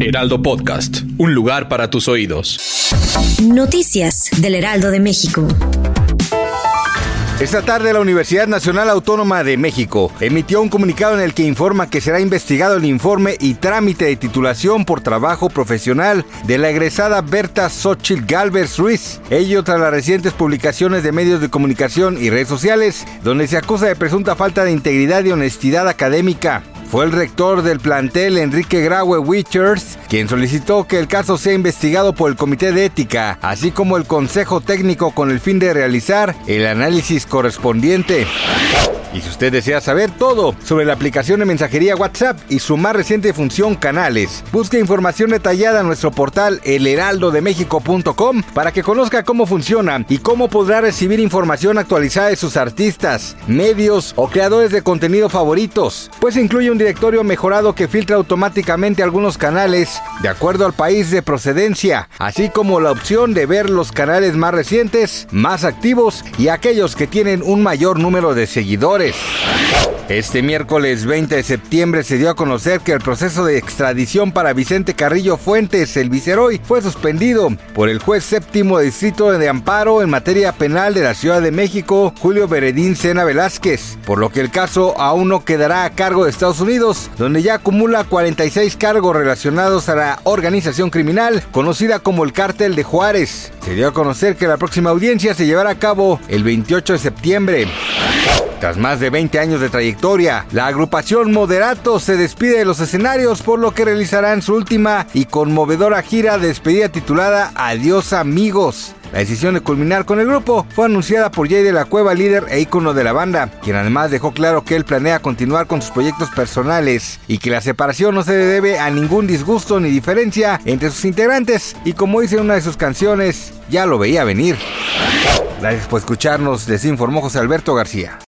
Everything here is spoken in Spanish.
Heraldo Podcast, un lugar para tus oídos. Noticias del Heraldo de México. Esta tarde la Universidad Nacional Autónoma de México emitió un comunicado en el que informa que será investigado el informe y trámite de titulación por trabajo profesional de la egresada Berta Xochitl Galvez Ruiz, ello tras las recientes publicaciones de medios de comunicación y redes sociales, donde se acusa de presunta falta de integridad y honestidad académica. Fue el rector del plantel, Enrique Graue Wichers, quien solicitó que el caso sea investigado por el Comité de Ética, así como el Consejo Técnico con el fin de realizar el análisis correspondiente. Y si usted desea saber todo sobre la aplicación de mensajería WhatsApp y su más reciente función canales, busque información detallada en nuestro portal elheraldodemexico.com para que conozca cómo funciona y cómo podrá recibir información actualizada de sus artistas, medios o creadores de contenido favoritos, pues incluye un directorio mejorado que filtra automáticamente algunos canales de acuerdo al país de procedencia, así como la opción de ver los canales más recientes, más activos y aquellos que tienen un mayor número de seguidores. Este miércoles 20 de septiembre se dio a conocer que el proceso de extradición para Vicente Carrillo Fuentes, el viceroy, fue suspendido por el juez séptimo distrito de amparo en materia penal de la Ciudad de México, Julio Beredín Sena Velázquez, por lo que el caso aún no quedará a cargo de Estados Unidos, donde ya acumula 46 cargos relacionados a la organización criminal conocida como el Cártel de Juárez. Se dio a conocer que la próxima audiencia se llevará a cabo el 28 de septiembre. Tras más de 20 años de trayectoria, la agrupación Moderato se despide de los escenarios por lo que realizarán su última y conmovedora gira de despedida titulada Adiós amigos. La decisión de culminar con el grupo fue anunciada por Jay de la Cueva, líder e ícono de la banda, quien además dejó claro que él planea continuar con sus proyectos personales y que la separación no se debe a ningún disgusto ni diferencia entre sus integrantes y como dice una de sus canciones, ya lo veía venir. Gracias por escucharnos, les informó José Alberto García.